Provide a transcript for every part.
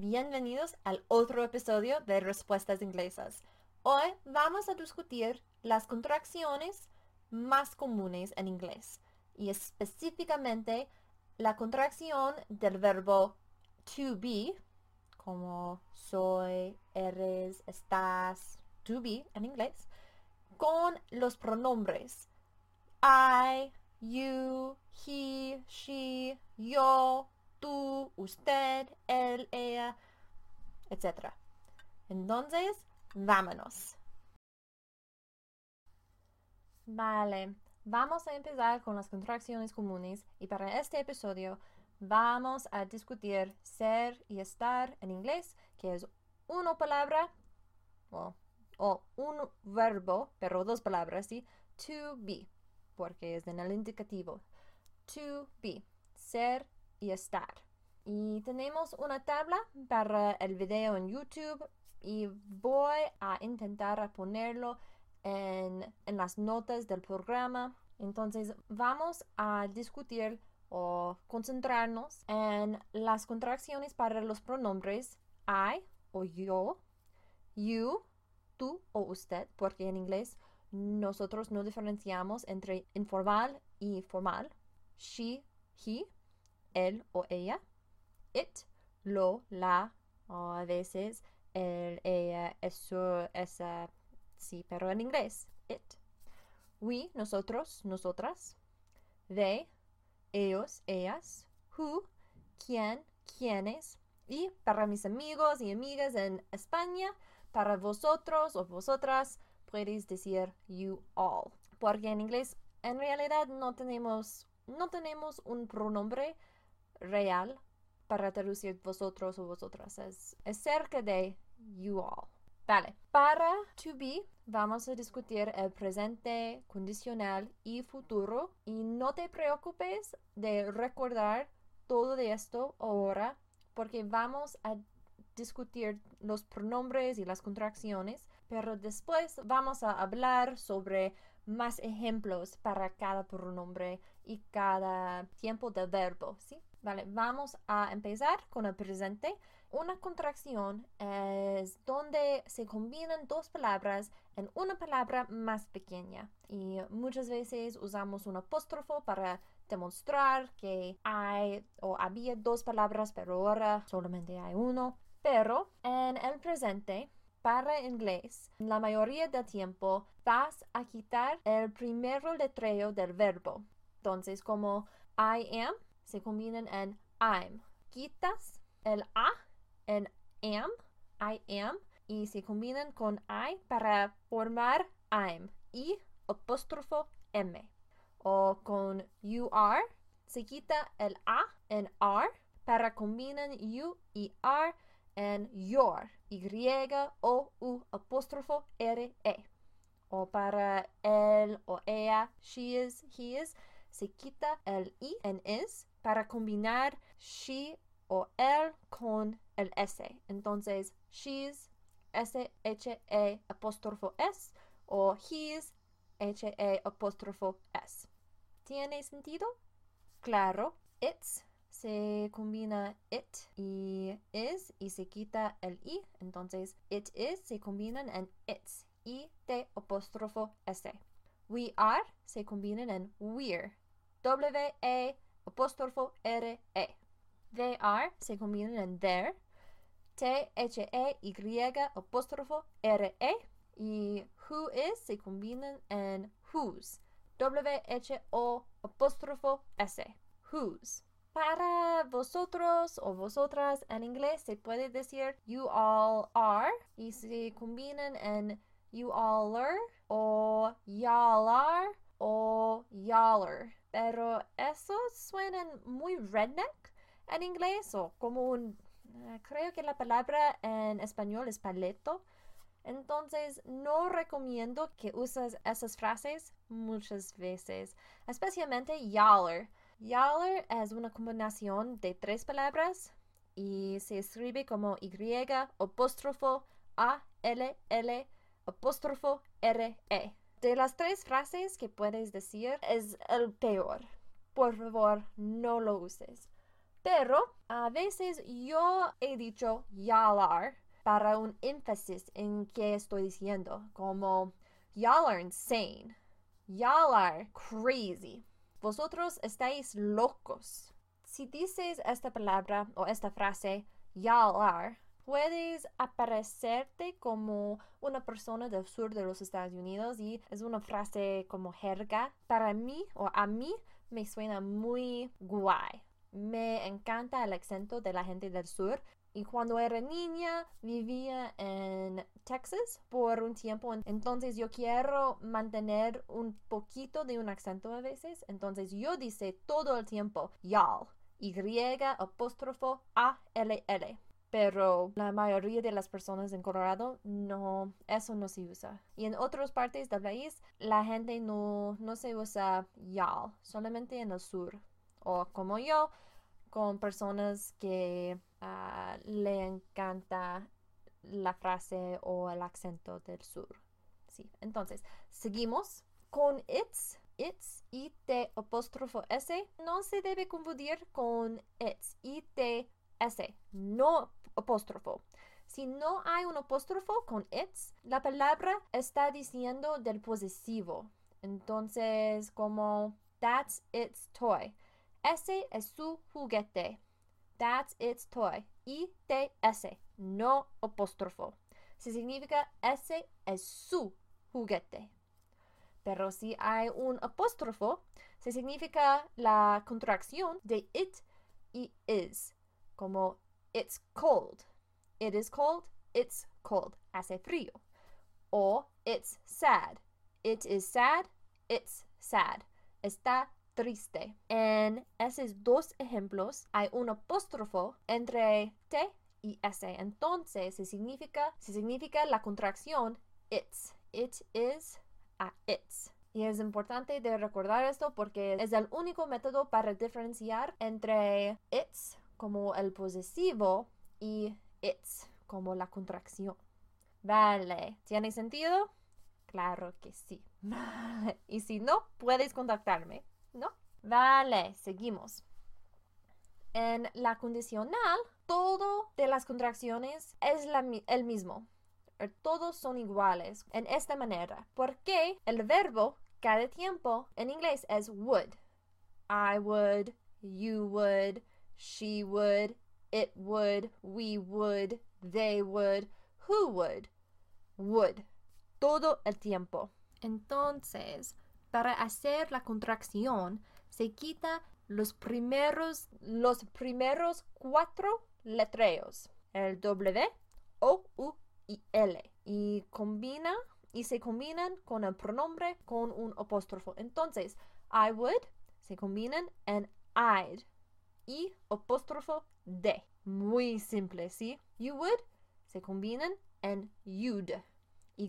bienvenidos al otro episodio de Respuestas Inglesas. Hoy vamos a discutir las contracciones más comunes en inglés y específicamente la contracción del verbo to be, como soy, eres, estás, to be en inglés, con los pronombres I, you, he, she, yo, tú, usted, él, ella, etc. Entonces, vámonos. Vale, vamos a empezar con las contracciones comunes y para este episodio vamos a discutir ser y estar en inglés, que es una palabra o, o un verbo, pero dos palabras, ¿sí? To be, porque es en el indicativo. To be, ser y estar. Y tenemos una tabla para el video en YouTube y voy a intentar ponerlo en, en las notas del programa. Entonces vamos a discutir o concentrarnos en las contracciones para los pronombres I o yo, you, tú o usted, porque en inglés nosotros no diferenciamos entre informal y formal. She, he, él o ella, it, lo, la, o a veces el, ella, eso, esa, sí, pero en inglés, it. We, nosotros, nosotras. They, ellos, ellas. Who, quién, quiénes. Y para mis amigos y amigas en España, para vosotros o vosotras, puedes decir you all. Porque en inglés, en realidad, no tenemos, no tenemos un pronombre real para traducir vosotros o vosotras. Es, cerca de you all. Vale, para to be vamos a discutir el presente condicional y futuro y no te preocupes de recordar todo de esto ahora porque vamos a discutir los pronombres y las contracciones, pero después vamos a hablar sobre más ejemplos para cada pronombre y cada tiempo del verbo, ¿sí? Vale, vamos a empezar con el presente. Una contracción es donde se combinan dos palabras en una palabra más pequeña. Y muchas veces usamos un apóstrofo para demostrar que hay o había dos palabras, pero ahora solamente hay uno. Pero en el presente, para inglés, la mayoría del tiempo vas a quitar el primer letreo del verbo. Entonces, como I am, se combinan en I'm. Quitas el A en am, I am, y se combinan con I para formar I'm y apóstrofo M. O con you are, se quita el A en are para combinan you y are en your, Y o U apóstrofo R E. O para él o ella, she is, he is, se quita el I en is para combinar she o él con el S. Entonces, she's, S-H-E apóstrofo S o he's, H-E apóstrofo S. ¿Tiene sentido? Claro. It's se combina it y is y se quita el i. Entonces, it is se combinan en its. I t apóstrofo S. We are se combinan en we're. W-E apóstrofo R-E. They are se combinan en their. T-H-E-Y apóstrofo R-E. Y who is se combinan en whose. W-H-O apóstrofo S. Whose. Para vosotros o vosotras en inglés se puede decir you all are y se combinan en you all are o y'all are o y'all pero esos suenan muy redneck en inglés o como un... Eh, creo que la palabra en español es paleto. Entonces, no recomiendo que uses esas frases muchas veces, especialmente yaller. Yaller es una combinación de tres palabras y se escribe como Y apóstrofo A L L apóstrofo R E. De las tres frases que puedes decir es el peor. Por favor, no lo uses. Pero a veces yo he dicho yalar para un énfasis en qué estoy diciendo, como y'all are insane, y'all are crazy, vosotros estáis locos. Si dices esta palabra o esta frase, y'all are, puedes aparecerte como una persona del sur de los Estados Unidos y es una frase como jerga. Para mí o a mí me suena muy guay. Me encanta el acento de la gente del sur. Y cuando era niña vivía en Texas por un tiempo, entonces yo quiero mantener un poquito de un acento a veces, entonces yo dice todo el tiempo y'all, Y apóstrofo A L L pero la mayoría de las personas en Colorado no, eso no se usa. Y en otras partes del país la gente no, no se usa y'all, solamente en el sur. O como yo, con personas que uh, le encanta la frase o el acento del sur. Sí, entonces, seguimos con it's. It's, it apóstrofo s, no se debe confundir con it's, it S, no apóstrofo. Si no hay un apóstrofo con it's, la palabra está diciendo del posesivo. Entonces, como that's its toy. Ese es su juguete. That's its toy. I-T-S, no apóstrofo. Si significa ese es su juguete. Pero si hay un apóstrofo, se significa la contracción de it y is como it's cold. It is cold, it's cold. Hace frío. O it's sad. It is sad, it's sad. Está triste. En esos dos ejemplos hay un apóstrofo entre T y S. Entonces se significa, se significa la contracción it's. It is a it's. Y es importante de recordar esto porque es el único método para diferenciar entre it's como el posesivo y it's como la contracción. Vale, ¿tiene sentido? Claro que sí. y si no, puedes contactarme, ¿no? Vale, seguimos. En la condicional, todo de las contracciones es el mismo. Todos son iguales en esta manera. Porque el verbo cada tiempo en inglés es would. I would, you would, she would, it would, we would, they would, who would, would, todo el tiempo. Entonces, para hacer la contracción, se quita los primeros, los primeros cuatro letreos, el W, O, U y L, y combina y se combinan con el pronombre con un apóstrofo. Entonces, I would se combinan en I'd y apóstrofo de. Muy simple, ¿sí? You would se combinan en you'd. Y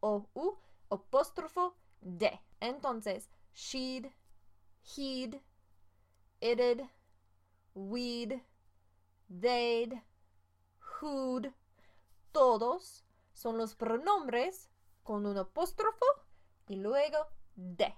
o u apóstrofo de. Entonces, she'd, he'd, it'd, we'd, they'd, who'd, todos son los pronombres con un apóstrofo y luego de.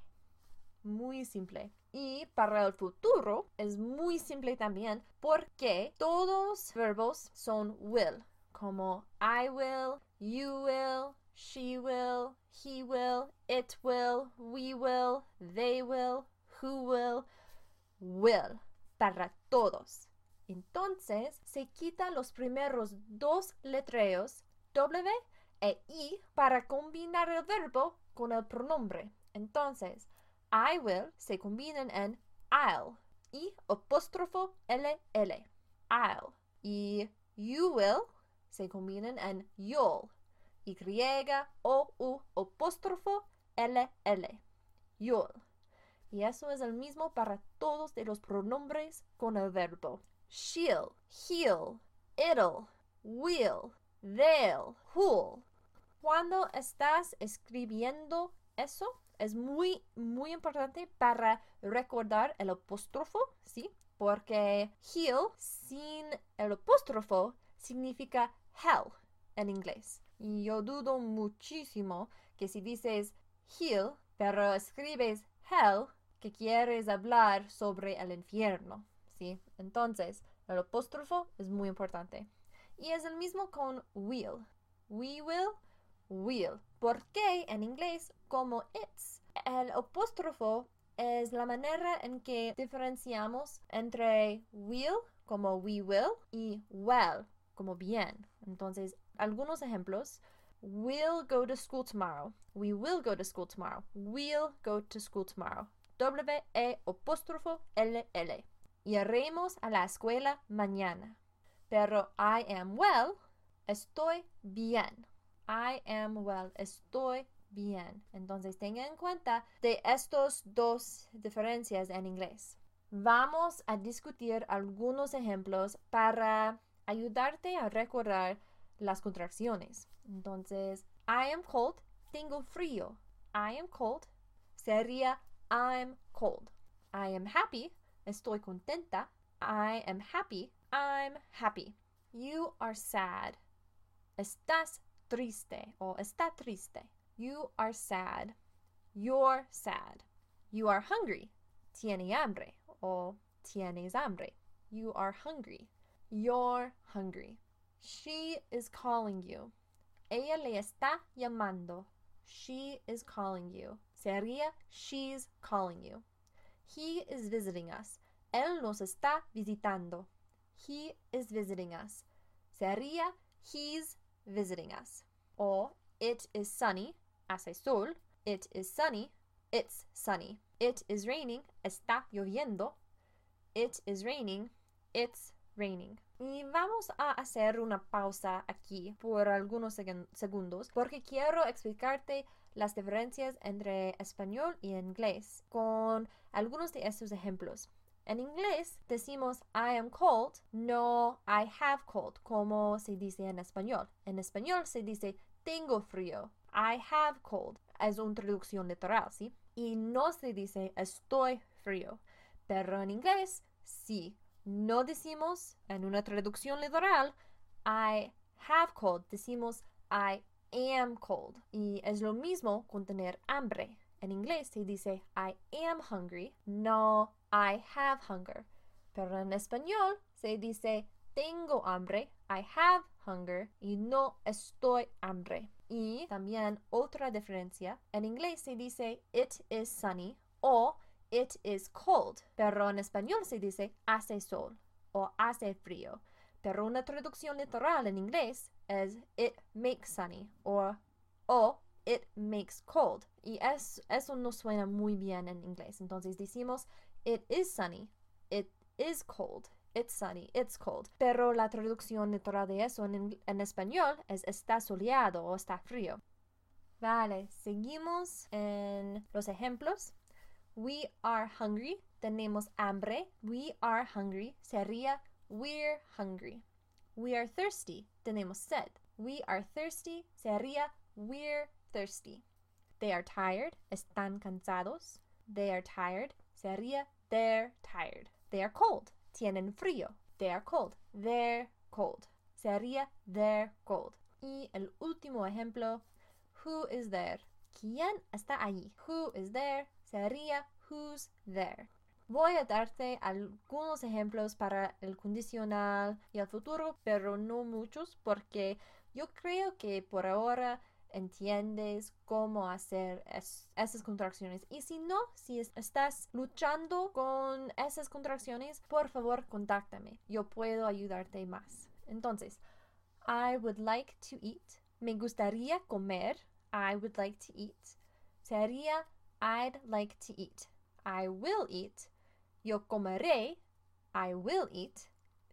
Muy simple. Y para el futuro es muy simple también porque todos verbos son will, como I will, you will, she will, he will, it will, we will, they will, who will, will, para todos. Entonces se quitan los primeros dos letreos W e I para combinar el verbo con el pronombre. Entonces, I will se combinan en I'll y apóstrofo LL. I'll. Y you will se combinan en you'll. Y o u apóstrofo LL. You'll. Y eso es el mismo para todos de los pronombres con el verbo. She'll, he'll, it'll, will, they'll, who'll. Cuando estás escribiendo eso, es muy, muy importante para recordar el apóstrofo, ¿sí? Porque heal sin el apóstrofo significa hell en inglés. Y yo dudo muchísimo que si dices heal, pero escribes hell, que quieres hablar sobre el infierno, ¿sí? Entonces, el apóstrofo es muy importante. Y es el mismo con will. We will, will. ¿Por qué en inglés como it's? El apóstrofo es la manera en que diferenciamos entre will como we will y well como bien. Entonces, algunos ejemplos. We'll go to school tomorrow. We will go to school tomorrow. We'll go to school tomorrow. W-E apóstrofo L-L. Iremos a la escuela mañana. Pero I am well, estoy bien. I am well, estoy bien. Entonces tenga en cuenta de estas dos diferencias en inglés. Vamos a discutir algunos ejemplos para ayudarte a recordar las contracciones. Entonces, I am cold, tengo frío. I am cold sería I'm cold. I am happy, estoy contenta. I am happy, I'm happy. You are sad. Estás triste o está triste. You are sad. You're sad. You are hungry. Tiene hambre o tienes hambre. You are hungry. You're hungry. She is calling you. Ella le está llamando. She is calling you. Sería she's calling you. He is visiting us. Él nos está visitando. He is visiting us. Sería he's visiting us. O it is sunny. Hace sol. It is sunny. It's sunny. It is raining. Está lloviendo. It is raining. It's raining. Y vamos a hacer una pausa aquí por algunos segundos porque quiero explicarte las diferencias entre español y inglés con algunos de estos ejemplos. En inglés decimos I am cold, no I have cold, como se dice en español. En español se dice tengo frío. I have cold. Es una traducción literal, ¿sí? Y no se dice estoy frío. Pero en inglés, sí. No decimos en una traducción literal I have cold. Decimos I am cold. Y es lo mismo con tener hambre. En inglés se dice I am hungry, no I have hunger. Pero en español se dice tengo hambre, I have hunger y no estoy hambre. Y también otra diferencia, en inglés se dice it is sunny o it is cold, pero en español se dice hace sol o hace frío. Pero una traducción literal en inglés es it makes sunny o, o it makes cold. Y es, eso no suena muy bien en inglés. Entonces decimos it is sunny, it is cold, it's sunny, it's cold. Pero la traducción literal de eso en, en español es está soleado o está frío. Vale, seguimos en los ejemplos. We are hungry, tenemos hambre. We are hungry sería We're hungry. We are thirsty. Tenemos sed. We are thirsty. Sería we're thirsty. They are tired. Están cansados. They are tired. Sería they're tired. They are cold. Tienen frío. They are cold. They're cold. Sería they're cold. Y el último ejemplo. Who is there? ¿Quién está allí? Who is there? Sería who's there. Voy a darte algunos ejemplos para el condicional y el futuro, pero no muchos porque yo creo que por ahora entiendes cómo hacer esas contracciones. Y si no, si estás luchando con esas contracciones, por favor, contáctame. Yo puedo ayudarte más. Entonces, I would like to eat. Me gustaría comer. I would like to eat. Sería I'd like to eat. I will eat. Yo comeré. I will eat.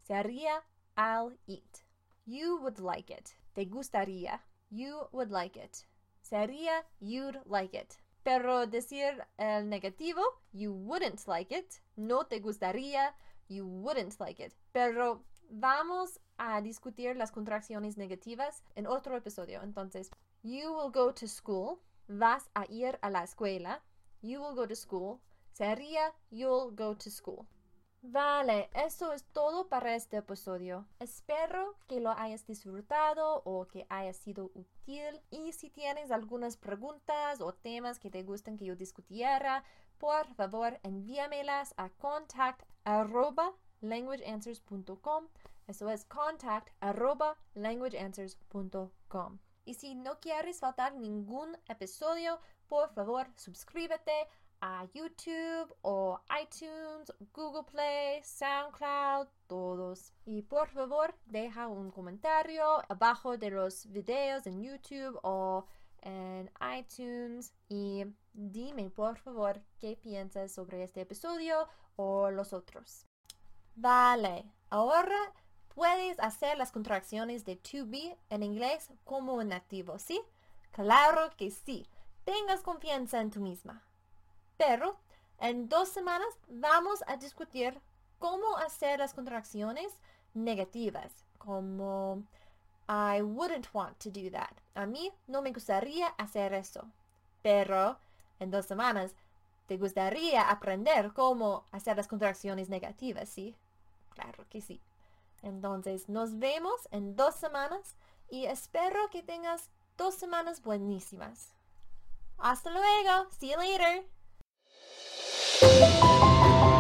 Sería I'll eat. You would like it. Te gustaría. You would like it. Sería you'd like it. Pero decir el negativo, you wouldn't like it. No te gustaría, you wouldn't like it. Pero vamos a discutir las contracciones negativas en otro episodio. Entonces, you will go to school. Vas a ir a la escuela. You will go to school sería You'll go to school. Vale, eso es todo para este episodio. Espero que lo hayas disfrutado o que haya sido útil. Y si tienes algunas preguntas o temas que te gusten que yo discutiera, por favor envíamelas a contact arroba languageanswers.com. Eso es contact languageanswers.com. Y si no quieres faltar ningún episodio, por favor suscríbete a YouTube o iTunes, Google Play, SoundCloud, todos. Y por favor, deja un comentario abajo de los videos en YouTube o en iTunes y dime por favor qué piensas sobre este episodio o los otros. Vale, ahora puedes hacer las contracciones de to be en inglés como un nativo, ¿sí? Claro que sí. Tengas confianza en tú misma. Pero en dos semanas vamos a discutir cómo hacer las contracciones negativas, como I wouldn't want to do that. A mí no me gustaría hacer eso. Pero en dos semanas te gustaría aprender cómo hacer las contracciones negativas, ¿sí? Claro que sí. Entonces nos vemos en dos semanas y espero que tengas dos semanas buenísimas. Hasta luego. See you later. Thank you.